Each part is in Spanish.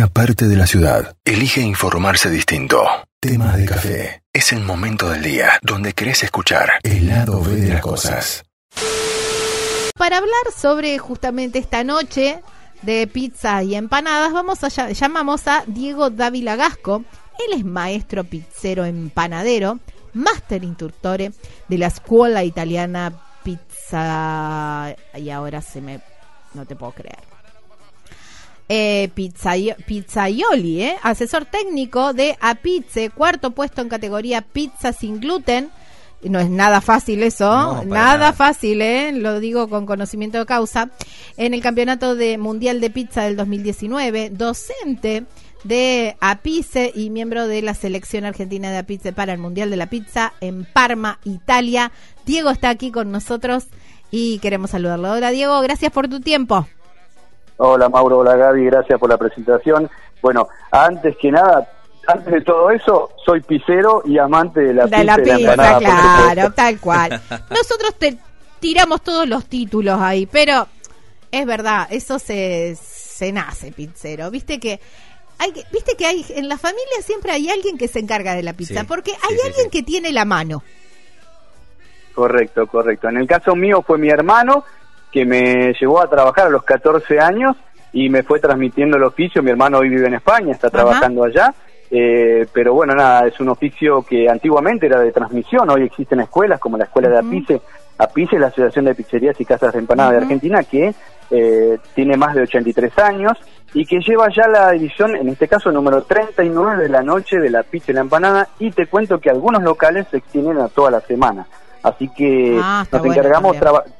una parte de la ciudad elige informarse distinto. Temas de café. Es el momento del día donde querés escuchar el lado B de las cosas. Para hablar sobre justamente esta noche de pizza y empanadas, vamos a llamamos a Diego Dávila Gasco. Él es maestro pizzero empanadero, máster instructor de la escuela italiana pizza y ahora se me no te puedo creer. Eh, Pizzaioli, eh, asesor técnico de Apizze, cuarto puesto en categoría pizza sin gluten. No es nada fácil eso, nada, fácil, eh, lo digo con conocimiento de causa. En el Campeonato de Mundial de Pizza del 2019, docente de Apice y miembro de la selección argentina de Apice para el Mundial de la Pizza en Parma, Italia. Diego está aquí con nosotros y queremos saludarlo. Hola Diego, gracias por tu tiempo. Hola Mauro, hola Gaby, gracias por la presentación. Bueno, antes que nada, antes de todo eso, soy pisero y amante de la de La pizza, claro, tal cual. Nosotros te tiramos todos los títulos ahí, pero es verdad, eso se, se nace pizzero. Viste que hay, viste que hay en la familia siempre hay alguien que se encarga de la pizza, porque hay alguien que tiene la mano. Correcto, correcto. En el caso mío fue mi hermano que me llevó a trabajar a los 14 años y me fue transmitiendo el oficio. Mi hermano hoy vive en España, está trabajando allá. Eh, pero bueno, nada, es un oficio que antiguamente era de transmisión, hoy existen escuelas como la escuela de Apice, Apice es la Asociación de Pizzerías y Casas de Empanadas de Argentina, que eh, tiene más de 83 años y que lleva ya la edición, en este caso número 39 de la noche de la pizza y la empanada, y te cuento que algunos locales se extienden a toda la semana. Así que ah, nos encargamos,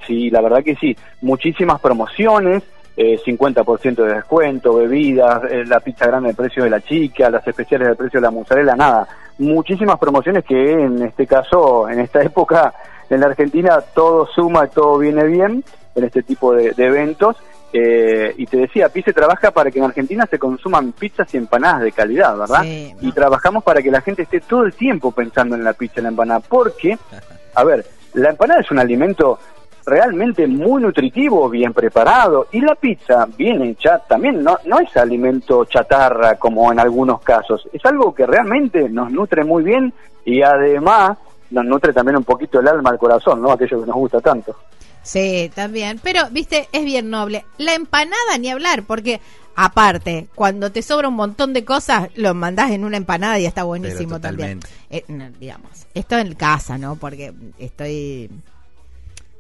sí, la verdad que sí, muchísimas promociones, eh, 50% de descuento, bebidas, eh, la pizza grande del precio de la chica, las especiales del precio de la mozzarella, nada. Muchísimas promociones que en este caso, en esta época, en la Argentina todo suma, y todo viene bien en este tipo de, eventos. Eh, y te decía, PICE trabaja para que en Argentina se consuman pizzas y empanadas de calidad, ¿verdad? Y trabajamos para que la gente esté todo el tiempo pensando en la pizza y la empanada, porque a ver, la empanada es un alimento realmente muy nutritivo, bien preparado, y la pizza bien hecha también no, no es alimento chatarra como en algunos casos, es algo que realmente nos nutre muy bien y además nos nutre también un poquito el alma, el corazón, ¿no? Aquello que nos gusta tanto. Sí, también. Pero, viste, es bien noble. La empanada ni hablar, porque aparte, cuando te sobra un montón de cosas, lo mandás en una empanada y está buenísimo también. Eh, digamos, esto en casa, ¿no? Porque estoy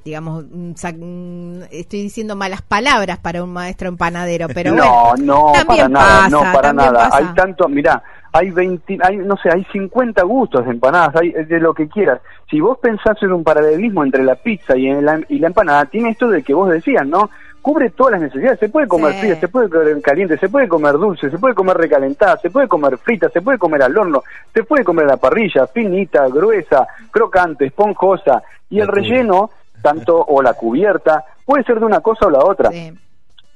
digamos, estoy diciendo malas palabras para un maestro empanadero, pero no, no, para nada, no, para nada. Hay tanto, mira, hay 20, hay, no sé, hay 50 gustos de empanadas, hay de lo que quieras. Si vos pensás en un paralelismo entre la pizza y la, y la empanada, tiene esto de que vos decías, ¿no? Cubre todas las necesidades, se puede comer fría, se puede comer caliente, se puede comer dulce, se puede comer recalentada, se puede comer frita, se puede comer al horno, se puede comer a la parrilla, finita, gruesa, crocante, esponjosa, y el relleno, tanto o la cubierta, puede ser de una cosa o la otra.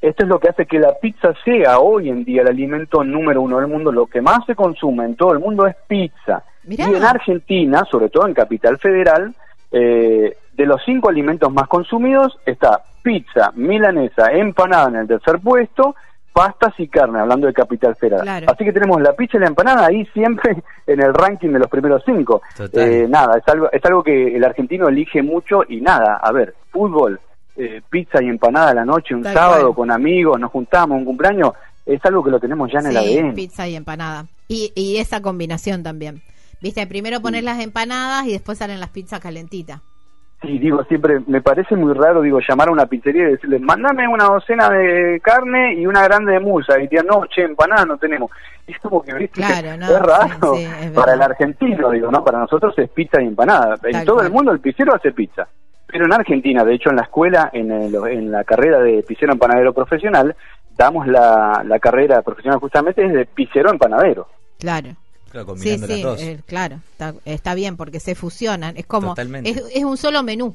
Esto es lo que hace que la pizza sea hoy en día el alimento número uno del mundo. Lo que más se consume en todo el mundo es pizza. Y en Argentina, sobre todo en Capital Federal, eh, de los cinco alimentos más consumidos está pizza, milanesa, empanada en el tercer puesto, pastas y carne, hablando de Capital Federal. Así que tenemos la pizza y la empanada ahí siempre en el ranking de los primeros cinco. Eh, nada, es algo, es algo que el argentino elige mucho y nada, a ver, fútbol, eh, pizza y empanada a la noche, un sábado con amigos, nos juntamos, un cumpleaños, es algo que lo tenemos ya en el ADN. pizza y empanada. Y, y esa combinación también. Viste, primero pones las empanadas y después salen las pizzas calentitas. Sí, digo, siempre me parece muy raro, digo, llamar a una pizzería y decirles, mándame una docena de carne y una grande de musa. Y decían, no, che, empanada no tenemos. es como que, ¿viste? Claro, no, es raro para el argentino, digo, ¿no? Para nosotros es pizza y empanada. en todo el mundo el pizzero hace pizza. Pero en Argentina, de hecho en la escuela, en, en la carrera de pizzero empanadero profesional, damos la, la carrera profesional justamente es de pizzero empanadero. Claro. Claro, sí, sí, eh, claro, está, bien porque se fusionan, es como, es, es, un solo menú.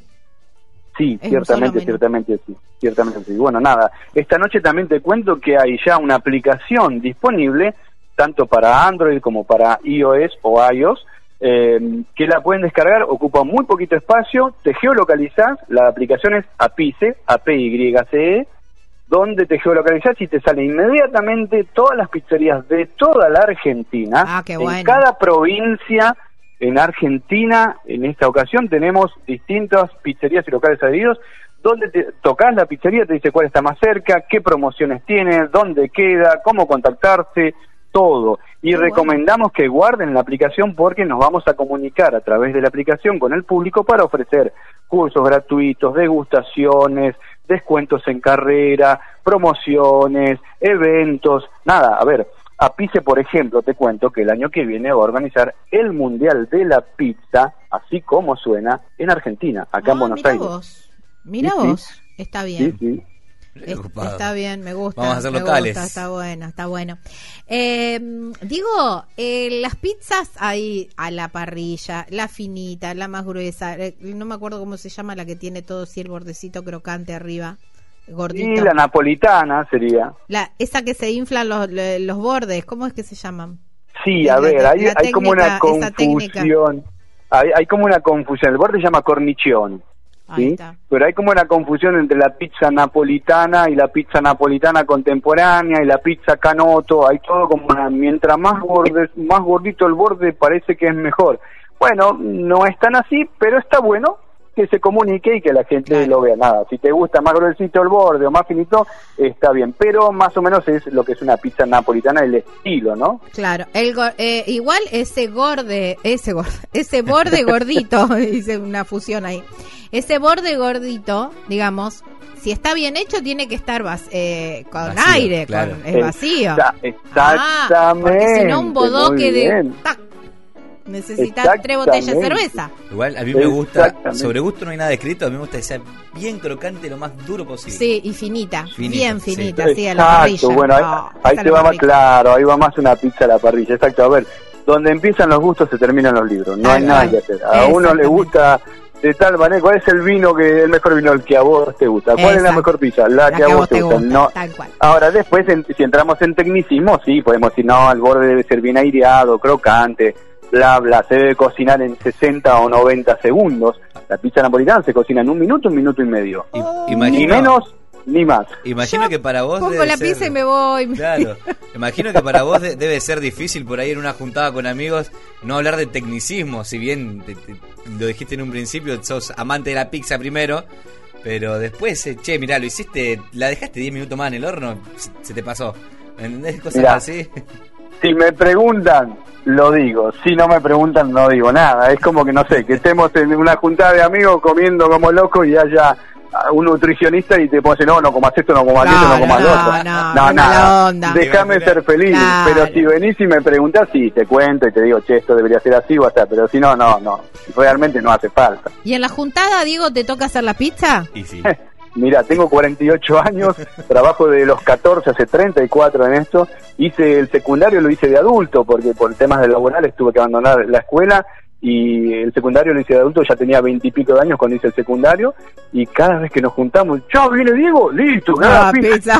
Sí, ciertamente, ciertamente sí, ciertamente sí. Bueno, nada, esta noche también te cuento que hay ya una aplicación disponible, tanto para Android como para iOS o iOS, eh, que la pueden descargar, ocupa muy poquito espacio, te geolocalizás, la aplicación es APICE, a p y c e donde te geolocalizás y te sale inmediatamente todas las pizzerías de toda la Argentina. Ah, qué bueno. En cada provincia en Argentina, en esta ocasión, tenemos distintas pizzerías y locales adheridos donde te tocas la pizzería, te dice cuál está más cerca, qué promociones tiene, dónde queda, cómo contactarse, todo. Y recomendamos que guarden la aplicación porque nos vamos a comunicar a través de la aplicación con el público para ofrecer cursos gratuitos, degustaciones, descuentos en carrera, promociones, eventos, nada, a ver, Apice, por ejemplo, te cuento que el año que viene va a organizar el Mundial de la Pizza, así como suena, en Argentina, acá en Ah, Buenos mira Aires. Vos. Mira Sí, sí. vos, está bien. Sí, Está bien, me gusta. Vamos a hacer me locales. gusta, está bueno, está bueno. Eh, digo, eh, las pizzas hay a la parrilla, la finita, la más gruesa, eh, no me acuerdo cómo se llama la que tiene todo así el bordecito crocante arriba, gordito. Y la napolitana sería. La- esa que se inflan los, los bordes, ¿cómo es que se llaman? Sí, La- a ver, la- hay, hay como una confusión. Hay, hay como una confusión. El borde se llama cornichón. ¿Sí? Pero hay como una confusión entre la pizza napolitana y la pizza napolitana contemporánea y la pizza canoto. Hay todo como una, mientras más borde, más gordito el borde parece que es mejor. Bueno, no es tan así, pero está bueno que se comunique y que la gente Claro. lo vea. Nada, si te gusta más gruesito el borde o más finito, está bien. Pero más o menos es lo que es una pizza napolitana, el estilo, ¿no? Claro, el go- eh, igual ese gorde, ese gorde, ese borde gordito, hice una fusión ahí. Ese borde gordito, digamos, si está bien hecho tiene que estar vas- eh, con Vacío, aire, claro. con, es vacío. Exa- Ah, exactamente. porque si no un bodoque de tac, necesita tres botellas de cerveza. Igual a mí me gusta, sobre gusto no hay nada escrito, a mí me gusta que sea bien crocante, lo más duro posible. Sí, y finita, Finita, bien finita, sí, a la parrilla. Exacto, bueno, ahí, Ah, ahí esa te va más claro, ahí va más una pizza a la parrilla, exacto. A ver, donde empiezan los gustos se terminan los libros, no hay nada que hacer. A uno le gusta de tal manera, ¿cuál es el vino que el mejor vino el que a vos te gusta? ¿Cuál es la mejor pizza? La, que a vos te gusta. No, tal cual. Ahora, después, en- si entramos en tecnicismo, sí, podemos decir, no, el borde debe ser bien aireado, crocante, bla, bla, se debe cocinar en 60 o 90 segundos. La pizza napolitana se cocina en un minuto, un minuto y medio. Ni menos, ni más. imagino Yo que para vos Pongo debe la ser- pizza y me voy. Claro, imagino que para vos de- debe ser difícil por ahí en una juntada con amigos no hablar de tecnicismo, si bien te- te- lo dijiste en un principio, sos amante de la pizza primero, pero después, eh, che, mirá, lo hiciste, la dejaste 10 minutos más en el horno, se- se te pasó. ¿Entendés? Cosas Mirá. así. Si me preguntan, lo digo. Si no me preguntan, no digo nada. Es como que, no sé, que estemos en una juntada de amigos comiendo como locos y haya un nutricionista y te pone, no, no comas esto, no comas esto, no comas lo no, otro. no, qué nada. Déjame ser feliz. Claro. Pero si venís y me preguntas, sí, te cuento y te digo, che, esto debería ser así o hasta. Pero si no, no, no. Realmente no hace falta. ¿Y en la juntada, Diego, te toca hacer la pizza? Y sí. Mira, tengo 48 años, trabajo de los 14 hace 34 en esto. Hice el secundario, lo hice de adulto, porque por temas de laborales tuve que abandonar la escuela. Y el secundario lo hice de adulto, ya tenía 20 y pico de años cuando hice el secundario. Y cada vez que nos juntamos, chao, viene Diego, listo, nada, Ah, pizza. pizza.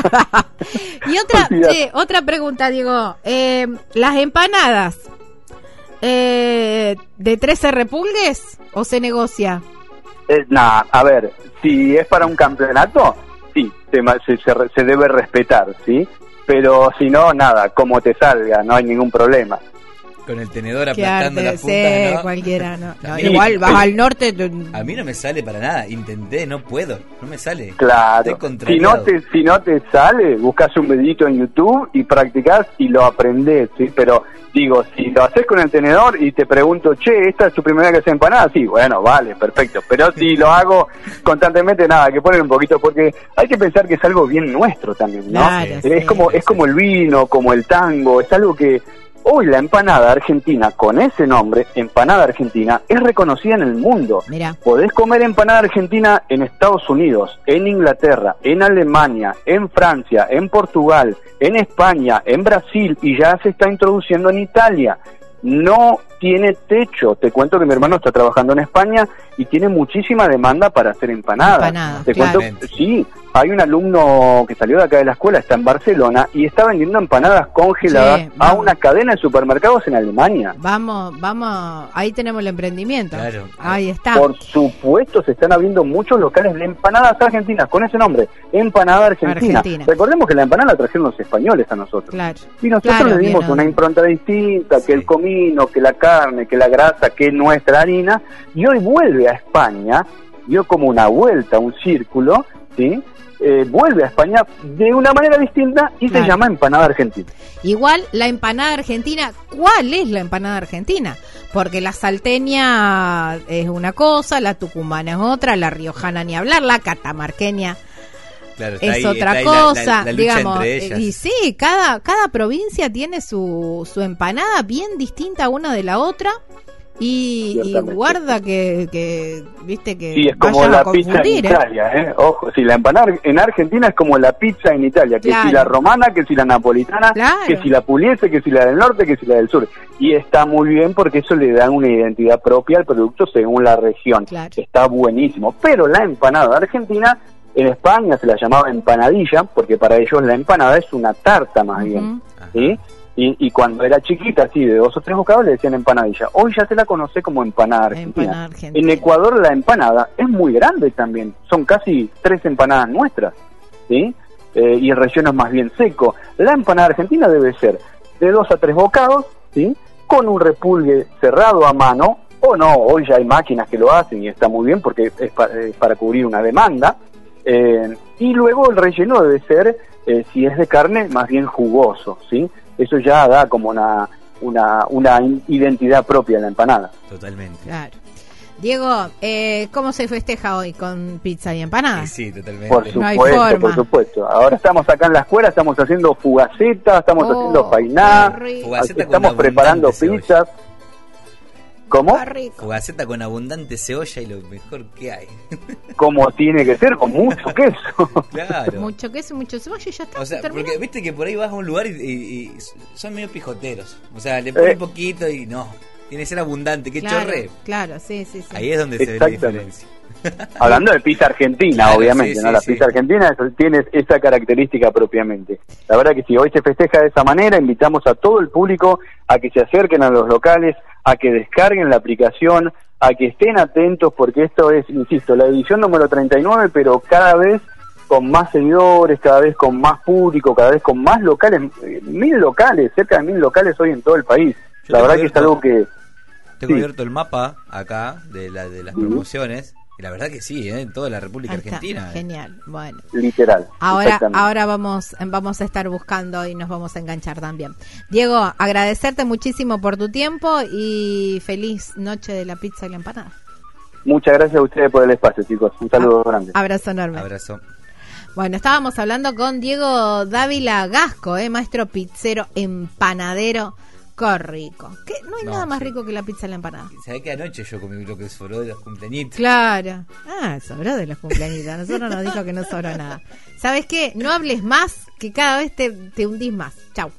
y otra, otra pregunta, Diego. Eh, las empanadas, eh, ¿de 13 repulgues o se negocia? Eh, nah, a ver, si es para un campeonato, sí, se, se, se debe respetar, ¿sí? Pero si no, nada, como te salga, no hay ningún problema. Con el tenedor Que aplastando arte, las puntas, sí, ¿no? cualquiera, no. Igual vas al norte. te- A mí no me sale para nada, intenté, no puedo, no me sale. Claro. Estoy Si no, te, si no te sale, buscas un videito en YouTube y practicás y lo aprendés, ¿sí? Pero digo, si lo haces con el tenedor y te pregunto, che, ¿esta es tu primera vez que haces empanada? Sí, bueno, vale, perfecto. Pero si lo hago constantemente, nada, que poner un poquito, porque hay que pensar que es algo bien nuestro también, ¿no? Claro, es sí. como es como el vino, como el tango, es algo que hoy la empanada argentina, con ese nombre, empanada argentina, es reconocida en el mundo. Mira, Podés comer empanada argentina en Estados Unidos, en Inglaterra, en Alemania, en Francia, en Portugal, en España, en Brasil y ya se está introduciendo en Italia. No tiene techo. Te cuento que mi hermano está trabajando en España y tiene muchísima demanda para hacer empanadas. Empanadas, Te claro. cuento, sí, hay un alumno que salió de acá de la escuela, está en Barcelona, y está vendiendo empanadas congeladas Sí, a una cadena de supermercados en Alemania. Vamos, vamos, ahí tenemos el emprendimiento. Claro. Ahí está. Por supuesto, se están abriendo muchos locales de empanadas argentinas con ese nombre, Empanada Argentina. Argentina. Recordemos que la empanada la trajeron los españoles a nosotros. Claro. Y nosotros Claro, le dimos bien, una impronta distinta, Sí. que el comino, que la carne, que la grasa, que nuestra harina, y hoy vuelve a España, dio como una vuelta, un círculo, ¿sí? Eh, vuelve a España de una manera distinta y Claro. se llama empanada argentina. Igual la empanada argentina, ¿cuál es la empanada argentina? Porque la salteña es una cosa, la tucumana es otra, la riojana ni hablar, la catamarqueña Claro, está es ahí- otra está ahí la- cosa, la, la lucha digamos. entre ellas. Y sí, cada, cada provincia tiene su, su empanada bien distinta una de la otra. Y, guarda que, que, viste que Sí, es como la pizza en ¿eh? Italia, ¿eh? Ojo, si la empanada en Argentina es como la pizza en Italia, que Claro. si la romana, que si la napolitana, Claro. que si la puliese, que si la del norte, que si la del sur. Y está muy bien porque eso le da una identidad propia al producto según la región. Claro. Está buenísimo. Pero la empanada argentina, en España se la llamaba empanadilla, porque para ellos la empanada es una tarta más bien. ¿sí? Y, y cuando era chiquita, así de dos o tres bocados, le decían empanadilla. Hoy ya se la conoce como empanada argentina. Empanada argentina. En Ecuador la empanada es muy grande también. Son casi tres empanadas nuestras. ¿sí? Eh, y el relleno es más bien seco. La empanada argentina debe ser de dos a tres bocados, ¿sí? con un repulgue cerrado a mano. O no, hoy ya hay máquinas que lo hacen y está muy bien porque es, pa- es para cubrir una demanda. Eh, y luego el relleno debe ser, eh, si es de carne, más bien jugoso, ¿sí? Eso ya da como una, una, una identidad propia a la empanada. Totalmente. Claro. Diego, eh, ¿cómo se festeja hoy con pizza y empanada? Sí, sí, totalmente. Por No hay supuesto, forma. por supuesto. Ahora estamos acá en la escuela, estamos haciendo fugacetas, estamos Oh, haciendo. Fugaceta con estamos preparando pizzas. ¿Cómo? Fugaceta con abundante cebolla y lo mejor que hay. Como tiene que ser, con mucho queso. Claro. Mucho queso, mucho cebolla y ya está. O sea, porque viste que por ahí vas a un lugar y, y- y son medio pijoteros. O sea, le ponen Eh. un poquito y no. Tiene que ser abundante, que claro, chorre. Claro, sí, sí, sí. Ahí es donde se ve la diferencia. Hablando de pizza argentina, Claro, obviamente, sí, ¿no? sí, la sí. pizza argentina tiene esa característica propiamente. La verdad que si hoy se festeja de esa manera, invitamos a todo el público a que se acerquen a los locales, a que descarguen la aplicación, a que estén atentos, porque esto es, insisto, la edición número 39, pero cada vez con más seguidores, cada vez con más público, cada vez con más locales, eh, mil locales, cerca de mil locales hoy en todo el país. Yo la verdad que es algo que... Tengo Sí. abierto el mapa acá de, la, de las promociones. Y la verdad que sí, ¿eh? en toda la República Argentina. ¿eh? Genial. Bueno. Literal. Ahora, ahora vamos, vamos a estar buscando y nos vamos a enganchar también. Diego, agradecerte muchísimo por tu tiempo y feliz noche de la pizza y la empanada. Muchas gracias a ustedes por el espacio, chicos. Un saludo grande. Abrazo enorme. Abrazo. Bueno, estábamos hablando con Diego Dávila Gasco, eh, maestro pizzero empanadero. Qué rico. ¿Qué? No hay No, nada más sí. rico que la pizza y la empanada. ¿Sabés que anoche yo comí lo que sobró de los cumpleañitos? Claro. Ah, sobró de los cumpleaños. A nosotros nos dijo que no sobró nada. ¿Sabes qué? No hables más, que cada vez te, te hundís más. Chau.